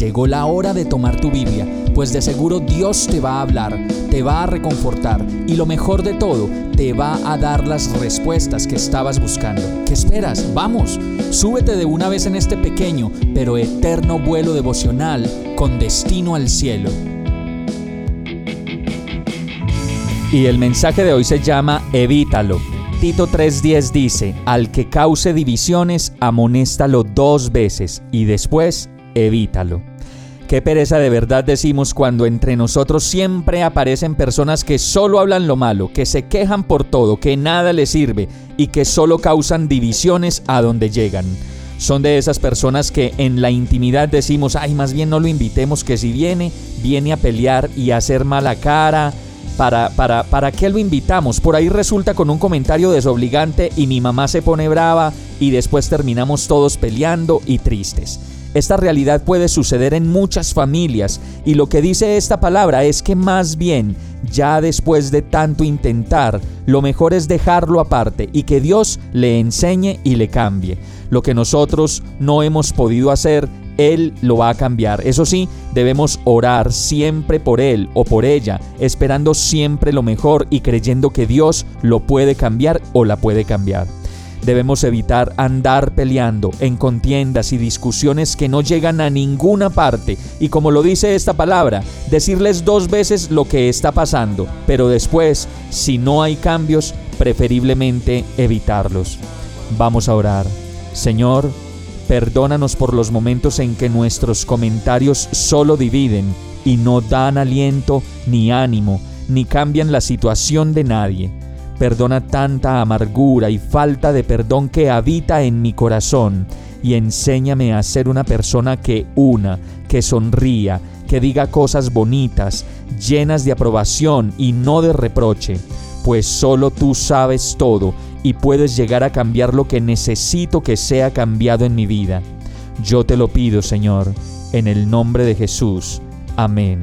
Llegó la hora de tomar tu Biblia, pues de seguro Dios te va a hablar, te va a reconfortar y lo mejor de todo, te va a dar las respuestas que estabas buscando. ¿Qué esperas? Vamos, súbete de una vez en este pequeño pero eterno vuelo devocional con destino al cielo. Y el mensaje de hoy se llama Evítalo. Tito 3:10 dice, al que cause divisiones, amonéstalo dos veces y después evítalo. Qué pereza de verdad decimos cuando entre nosotros siempre aparecen personas que solo hablan lo malo, que se quejan por todo, que nada les sirve y que solo causan divisiones a donde llegan. Son de esas personas que en la intimidad decimos, ay, más bien no lo invitemos, que si viene, viene a pelear y a hacer mala cara. ¿Para, para, ¿Para qué lo invitamos? Por ahí resulta con un comentario desobligante y mi mamá se pone brava y después terminamos todos peleando y tristes. Esta realidad puede suceder en muchas familias y lo que dice esta palabra es que más bien, ya después de tanto intentar, lo mejor es dejarlo aparte y que Dios le enseñe y le cambie. Lo que nosotros no hemos podido hacer, Él lo va a cambiar. Eso sí, debemos orar siempre por Él o por ella, esperando siempre lo mejor y creyendo que Dios lo puede cambiar o la puede cambiar. Debemos evitar andar peleando en contiendas y discusiones que no llegan a ninguna parte y como lo dice esta palabra, decirles dos veces lo que está pasando, pero después, si no hay cambios, preferiblemente evitarlos. Vamos a orar. Señor, perdónanos por los momentos en que nuestros comentarios solo dividen y no dan aliento ni ánimo, ni cambian la situación de nadie. Perdona tanta amargura y falta de perdón que habita en mi corazón y enséñame a ser una persona que una, que sonría, que diga cosas bonitas, llenas de aprobación y no de reproche, pues solo tú sabes todo y puedes llegar a cambiar lo que necesito que sea cambiado en mi vida. Yo te lo pido, Señor, en el nombre de Jesús. Amén.